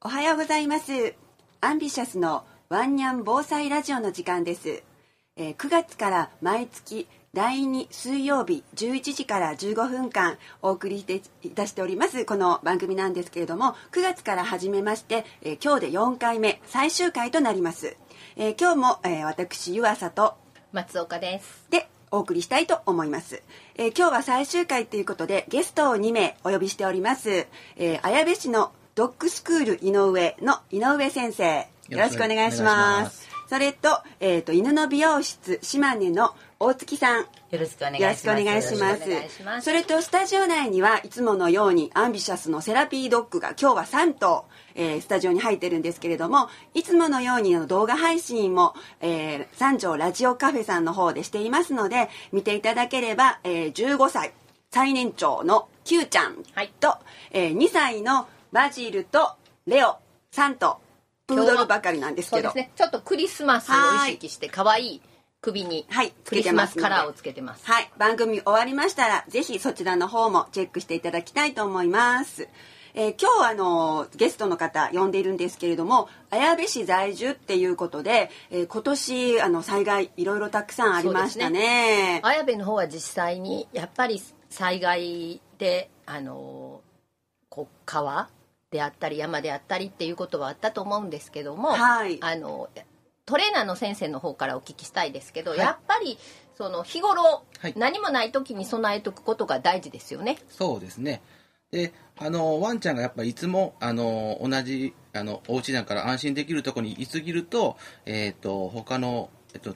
おはようございます。アンビシャスのワンニャン防災ラジオの時間です。えー9月から毎月第2水曜日11時から15分間お送りしていたしておりますこの番組なんですけれども9月から始めまして、えー今日で4回目最終回となります。えー今日も、えー私湯浅と松岡です。でお送りしたいと思います、えー今日は最終回ということでゲストを2名お呼びしております、えー綾部市のドッグスクール井上の井上先生。よろしくお願いします。それと,、えー、と犬の美容室島根の大月さん。よろしくお願いします。それとスタジオ内にはいつものようにアンビシャスのセラピードッグが今日は3頭、えースタジオに入ってるんですけれどもいつものようにあの動画配信も、えー三条ラジオカフェさんの方でしていますので見ていただければ、えー15歳最年長の Q ちゃんと、はい。えー2歳のバジルとレオ3頭プードルばかりなんですけどそうですね。ちょっとクリスマスを意識して可愛い首にはいクリスマスカラーをつけてます。はい、番組終わりましたらぜひそちらの方もチェックしていただきたいと思います。えー今日あのゲストの方呼んでいるんですけれども綾部市在住っていうことで、えー今年あの災害いろいろたくさんありましたね。綾部の方は実際にやっぱり災害であのこう川であったり山であったりっていうことはあったと思うんですけども、はいあのトレーナーの先生の方からお聞きしたいですけど、やっぱりその日頃、はい何もない時に備えとくことが大事ですよね。そうですね。で、あの、ワンちゃんがやっぱりいつも、あの、同じ、あの、お家だから安心できるところに居すぎると、えっ、と、他の、えっ、と、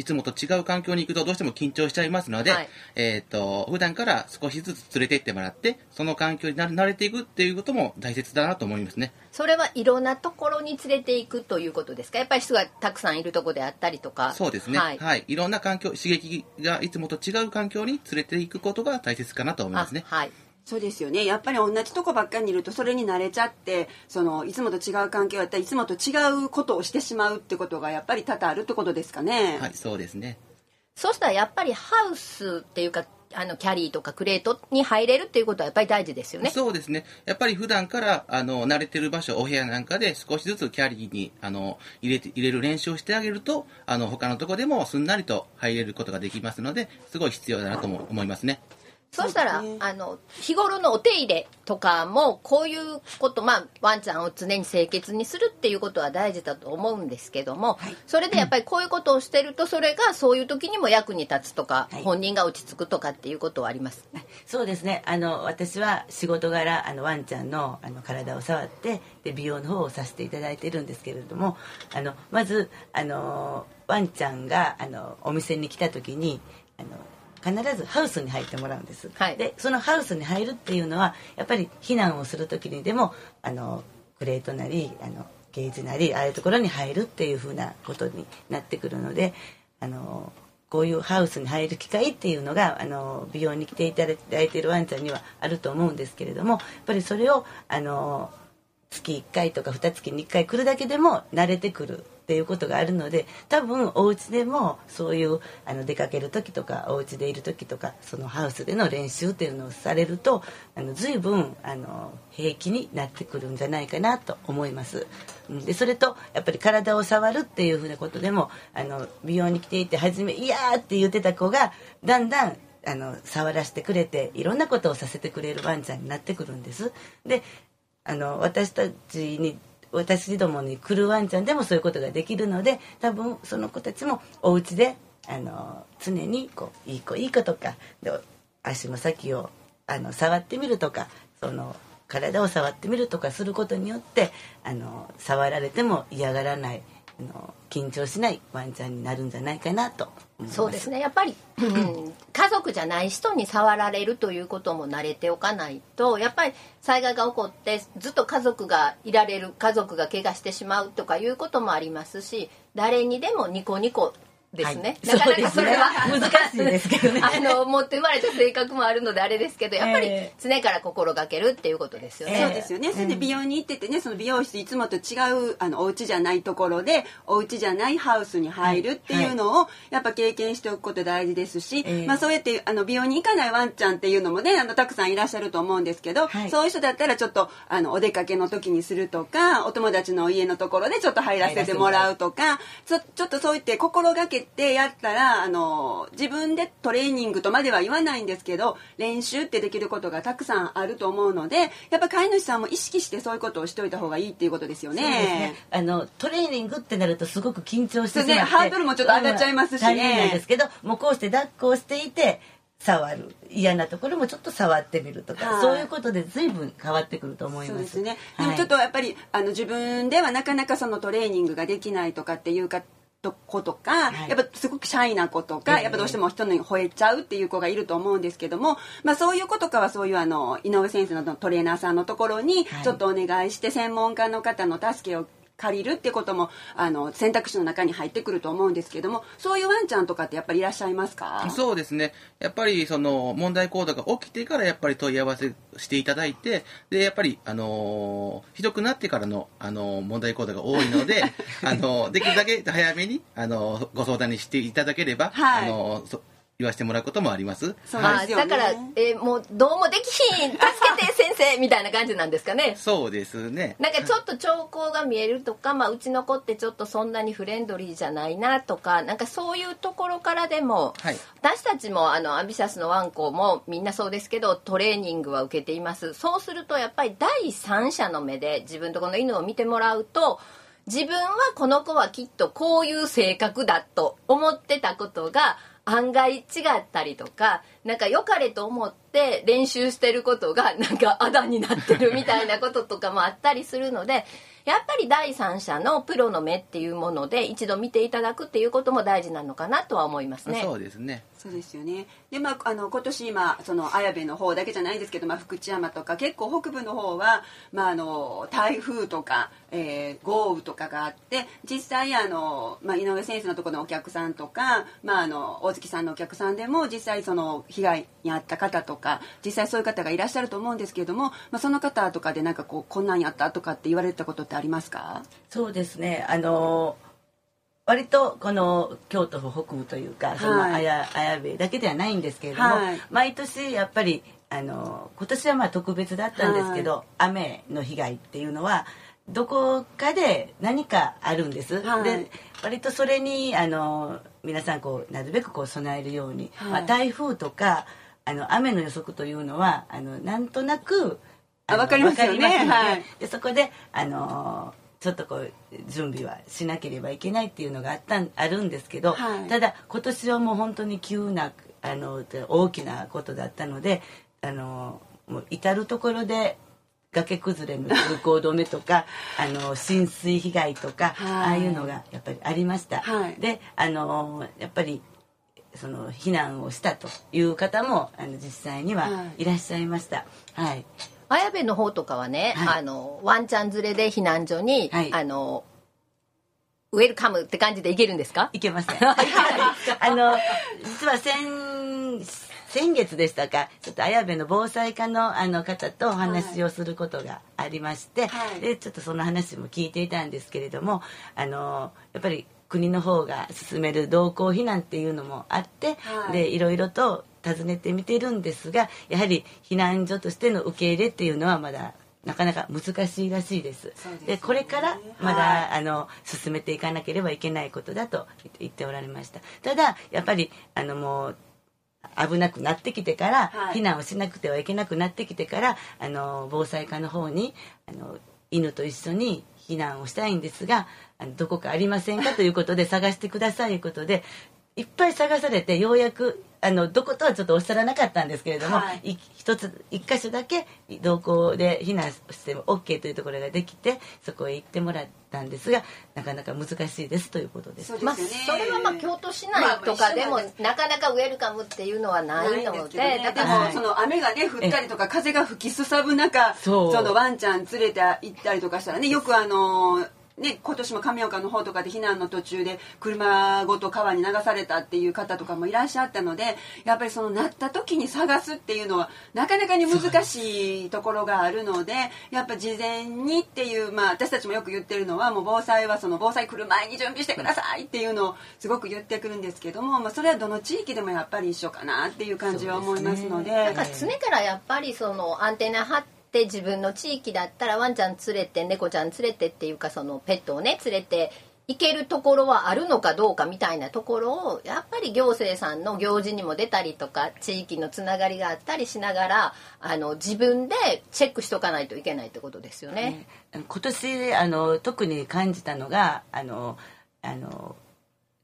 いつもと違う環境に行くとどうしても緊張しちゃいますので、はいえっ、と、普段から少しずつ連れて行ってもらって、その環境にな慣れていくっていうことも大切だなと思いますね。それはいろんなところに連れていくということですか？やっぱり人がたくさんいるところであったりとかそうですね。ははいい。い、ろんな環境、刺激がいつもと違う環境に連れて行くことが大切かなと思いますね。あはいそうですよねやっぱり同じとこばっかりにいるとそれに慣れちゃってそのいつもと違う環境やったらいつもと違うことをしてしまうってことがやっぱり多々あるってことですかね。はい、そうですね。そうしたらやっぱりハウスっていうかあのキャリーとかクレートに入れるっていうことはやっぱり大事ですよねそうですね。やっぱり普段から、あの、慣れてる場所、お部屋なんかで少しずつキャリーに、あの、入れて、入れる練習をしてあげると、あの、他のとこでもすんなりと入れることができますので、すごい必要だなとも思いますね。そうしたら、ね。あの日頃のお手入れとかもこういうことまあワンちゃんを常に清潔にするっていうことは大事だと思うんですけども、それでやっぱりこういうことをしてるとそれがそういう時にも役に立つとか、はい。本人が落ち着くとかっていうことはあります？そうですね。あの私は仕事柄あのワンちゃんのあの体を触ってで美容の方をさせていただいてるんですけれども、あのまずあのワンちゃんがあのお店に来た時にあの必ずハウスに入ってもらうんです。はいでそのハウスに入るっていうのはやっぱり避難をする時にでもあのクレートなりあのゲージなりああいうところに入るっていうふうなことになってくるのであのこういうハウスに入る機会っていうのがあの美容に来ていただいているワンちゃんにはあると思うんですけれどもやっぱりそれをあの月1回とか2月に1回来るだけでも慣れてくるっていうことがあるので多分お家でもそういうあの出かける時とかお家でいる時とかそのハウスでの練習っていうのをされるとあの随分あの平気になってくるんじゃないかなと思います。でそれとやっぱり体を触るっていうふうなことでもあの美容に来ていて初め「いや」って言ってた子がだんだんあの触らせてくれていろんなことをさせてくれるワンちゃんになってくるんです。であの私たちに私どもに来るワンちゃんでもそういうことができるので多分その子たちもお家であの常にこういい子いい子とかで足の先をあの触ってみるとかその体を触ってみるとかすることによってあの触られても嫌がらないの緊張しないワンちゃんになるんじゃないかなと。そうですねやっぱり、うん家族じゃない人に触られるということも慣れておかないとやっぱり災害が起こってずっと家族がいられる家族が怪我してしまうとかいうこともありますし誰にでもニコニコですね、はい。なかなかそれは、難しいですけどね。あの持って生まれた性格もあるのであれですけどやっぱりえ常から心がけるっていうことですよね、ええ。そうですよね。それで美容に行っててね、その美容室いつもと違うあのお家じゃないところで、お家じゃないハウスに入るっていうのを、やっぱ経験しておくこと大事ですし、ええ。まあそうやってあの美容に行かないワンちゃんっていうのもね、あのたくさんいらっしゃると思うんですけど、はい。そういう人だったらちょっとあのお出かけの時にするとか、お友達の家のところでちょっと入らせてもらうとか、ちょちょっとそう言って心がけてやったら、あの自分でトレーニングとまでは言わないんですけど、練習ってできることがたくさんあると思うので、やっぱ飼い主さんも意識してそういうことをしておいた方がいいっていうことですよね。そうですね。あのトレーニングってなるとすごく緊張してしまっねハードルもちょっと上がっちゃいますしねなんですけど、もうこうして抱っこをしていて触る嫌なところもちょっと触ってみるとか、はいそういうことで随分変わってくると思います。そうですね。はいでもちょっとやっぱりあの自分ではなかなかそのトレーニングができないとかっていうか。と子とか、はい。やっぱすごくシャイな子とか、ええやっぱどうしても人に吠えちゃうっていう子がいると思うんですけども、まあそういう子とかはそういうあの井上先生などのトレーナーさんのところにはい。ちょっとお願いして専門家の方の助けを借りるってこともあの選択肢の中に入ってくると思うんですけどもそういうワンちゃんとかってやっぱりいらっしゃいますか？そうですね。やっぱりその問題行動が起きてからやっぱり問い合わせしていただいて、で、やっぱり、あのーひどくなってからの、あのー問題行動が多いので、あのーできるだけ早めに、あのーご相談にしていただければ、はいあの言わせてもらうこともあります。そうあですよね。だから、えーもうどうもできひん助けて先生みたいな感じなんですかね。そうですね。なんかちょっと兆候が見えるとか、まあ、うちの子ってちょっとそんなにフレンドリーじゃないなとかなんかそういうところからでも、はい。私たちもあのアンビシャスのワンコもみんなそうですけどトレーニングは受けています。そうするとやっぱり第三者の目で自分とこの犬を見てもらうと自分はこの子はきっとこういう性格だと思ってたことが案外違ったりとかなんか良かれと思って練習してることがなんかあだになってるみたいなこととかもあったりするのでやっぱり第三者のプロの目っていうもので一度見ていただくっていうことも大事なのかなとは思いますね。そうですね。そうですよね。で、まあ、あの、今年今、その綾部の方だけじゃないんですけど、まあ、福知山とか、結構北部の方は。まあ、あの、台風とか、えー豪雨とかがあって、実際、あの、まあ、井上先生のところのお客さんとか。まあ、あの、大月さんのお客さんでも、実際、その被害に遭った方とか。実際、そういう方がいらっしゃると思うんですけれども、まあ、その方とかで、なんかこう、こんなんやったとかって言われたことってありますか？そうですね。あの割とこの京都府北部というか、そのはい綾綾部だけではないんですけれども、はい。毎年やっぱりあの今年はまあ特別だったんですけど、雨の被害っていうのはどこかで何かあるんです。はい。で割とそれにあの皆さんこうなるべくこう備えるように、はい。まあ、台風とかあの雨の予測というのはあのなんとなくのあわかりますよね。でそこであのちょっとこう準備はしなければいけないっていうのがあったんあるんですけど、はい。ただ今年はもう本当に急なあの大きなことだったのであのもう至る所で崖崩れの通行止めとか あの浸水被害とか、はい。ああいうのがやっぱりありました。はい。であのやっぱりその避難をしたという方もあの実際にははいらっしゃいました。はい綾部の方とかはね、はい。あのワンちゃん連れで避難所に、はい。あのウェルカムって感じで行けるんですか？いけません。あの実は先先月でしたかちょっと綾部の防災課のあの方とお話をすることがありまして、はい。でちょっとその話も聞いていたんですけれどもあのやっぱり国の方が進める同行避難っていうのもあって、はい。でいろいろと尋ねてみてるんですがやはり避難所としての受け入れっていうのはまだなかなか難しいらしいです。ですね。でこれからまだ、はい。あの進めていかなければいけないことだと言っておられました。ただやっぱりあのもう危なくなってきてから、はい。避難をしなくてはいけなくなってきてからあの防災課の方にあの犬と一緒に避難をしたいんですがあのどこかありませんかということで探してくださいということでいっぱい探されてようやくあのどことはちょっとおっしゃらなかったんですけれども、はい。い一つ一箇所だけ同行で避難しても OK というところができてそこへ行ってもらったんですがなかなか難しいですということです。そう。ですまあ、よねそれはまあ京都市内とかでも、まあなかなかウェルカムっていうのはないのでね、でだから、はいもその雨がね降ったりとか風が吹きすさぶ中そう。のワンちゃん連れて行ったりとかしたらねよくあのね、今年も亀岡の方とかで避難の途中で車ごと川に流されたっていう方とかもいらっしゃったのでやっぱりそのなった時に探すっていうのはなかなかに難しいところがあるのでやっぱ事前にっていう、まあ、私たちもよく言ってるのはもう防災はその防災来る前に準備してくださいっていうのをすごく言ってくるんですけども、まあ、それはどの地域でもやっぱり一緒かなっていう感じは思いますので。でなんか常からやっぱりそのアンテナ張ってって自分の地域だったらワンちゃん連れて猫ちゃん連れてっていうかそのペットをね連れて行けるところはあるのかどうかみたいなところをやっぱり行政さんの行事にも出たりとか地域のつながりがあったりしながらあの自分でチェックしとかないといけないってことですよね。今年あの特に感じたのがあのあの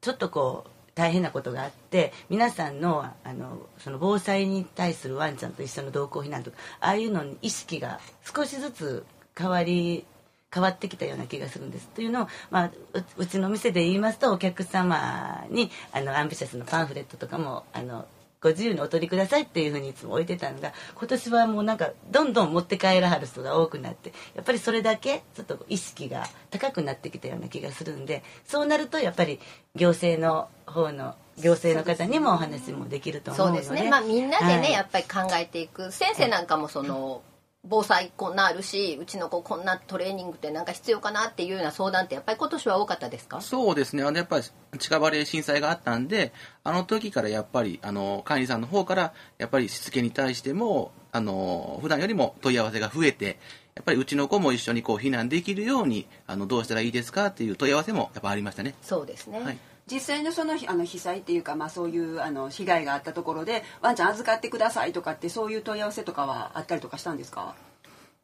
ちょっとこう大変なことがあって皆さんのあのその防災に対するワンちゃんと一緒の同行避難とかああいうのに意識が少しずつ変わり変わってきたような気がするんです。というのを、まあ、うちの店で言いますとお客様にあのアンビシャスのパンフレットとかもあのご自由にお取りくださいっていうふうにいつも置いてたのが今年はもうなんかどんどん持って帰らはる人が多くなってやっぱりそれだけちょっと意識が高くなってきたような気がするんでそうなるとやっぱり行政の方の行政の方にもお話もできると思うので。そうですね、まあ、みんなでね、はい、やっぱり考えていく。先生なんかもその、防災こんなあるしうちの子こんなトレーニングってなんか必要かなっていうような相談ってやっぱり今年は多かったですか？そうですね。あのやっぱり近場で震災があったんであの時からやっぱりあの管理さんの方からやっぱりしつけに対してもあの普段よりも問い合わせが増えてやっぱりうちの子も一緒にこう避難できるようにあのどうしたらいいですかっていう問い合わせもやっぱありましたね。そうですね、はい実際のそのあの被災っていうか、まあ、そういうあの被害があったところでワンちゃん預かってくださいとかってそういう問い合わせとかはあったりとかしたんですか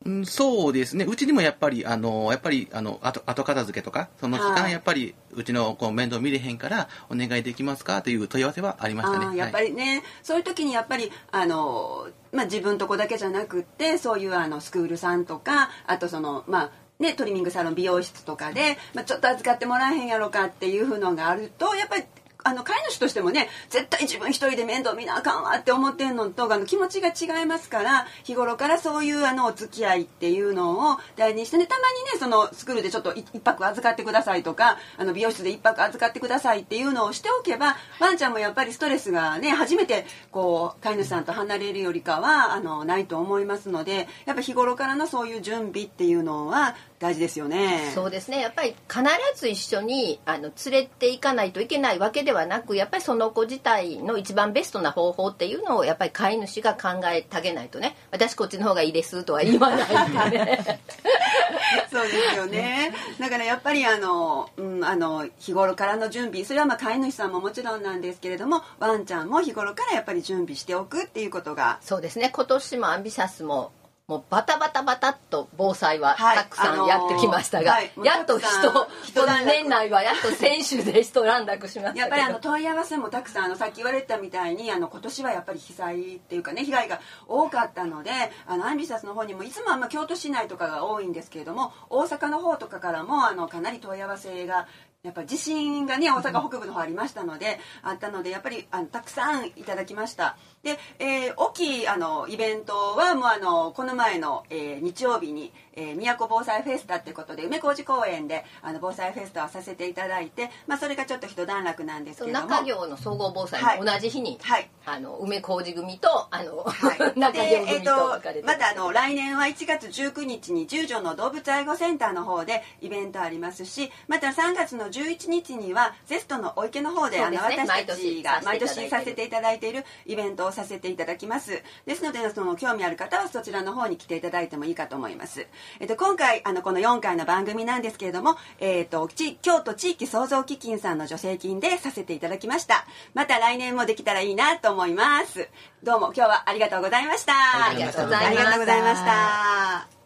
うん、そうですね。うちにもやっぱり、あの、やっぱり、あの、後、後片付けとか、その期間、やっぱり、うちのこう面倒見れへんから、お願いできますかという問い合わせはありましたね。やっぱりね、はい、そういう時にやっぱり、あの、まあ、自分とこだけじゃなくって、そういうあの、スクールさんとか、あとその、まあ、ね、トリミングサロン美容室とかで、まあ、ちょっと預かってもらえへんやろかっていうのがあるとやっぱりあの飼い主としてもね絶対自分一人で面倒見なあかんわって思ってんのとあの気持ちが違いますから日頃からそういうあのお付き合いっていうのを大事にしてねたまにねそのスクールでちょっと一泊預かってくださいとかあの美容室で一泊預かってくださいっていうのをしておけばワンちゃんもやっぱりストレスがね初めてこう飼い主さんと離れるよりかはあのないと思いますのでやっぱ日頃からのそういう準備っていうのは大事ですよね。そうですね。やっぱり必ず一緒にあの連れて行かないといけないわけではなく、やっぱりその子自体の一番ベストな方法っていうのをやっぱり飼い主が考えてあげないとね。私こっちの方がいいですとは言わないんでね。そうですよね。だからやっぱりあの、うん、あの日頃からの準備、それはまあ飼い主さんももちろんなんですけれども、ワンちゃんも日頃からやっぱり準備しておくっていうことが。そうですね。今年もアンビシャスももうバタバタバタっと防災はたくさんやってきましたが、はいあのーはい、やっと人年内はやっと選手で一段落しましたやっぱりあの問い合わせもたくさんあのさっき言われたみたいにあの今年はやっぱり被災っていうかね被害が多かったのであのアンビシャスの方にもいつもあんま京都市内とかが多いんですけれども大阪の方とかからもあのかなり問い合わせがやっぱ地震がね大阪北部の方ありましたので、あったのでやっぱりあのたくさんいただきました。で、えー、大きいあのイベントはもうあのこの前の、えー、日曜日にえー、都防災フェスタってことで梅小路公園であの防災フェスタをさせていただいて、まあ、それがちょっと一段落なんですけども。中行の総合防災も同じ日に、はい、あの梅小路組とあの、はい、中行組とえー、とまたあの来年は1月19日に十条の動物愛護センターの方でイベントありますしまた3月の11日にはゼストのお池の方で、ね、あの私たちが毎年させていただいているイベントをさせていただきます。ですのでその興味ある方はそちらの方に来ていただいてもいいかと思います、えっと、今回あのこの4回の番組なんですけれども、えーと、京都地域創造基金さんの助成金でさせていただきました。また来年もできたらいいなと思います。どうも今日はありがとうございました。ありがとうございました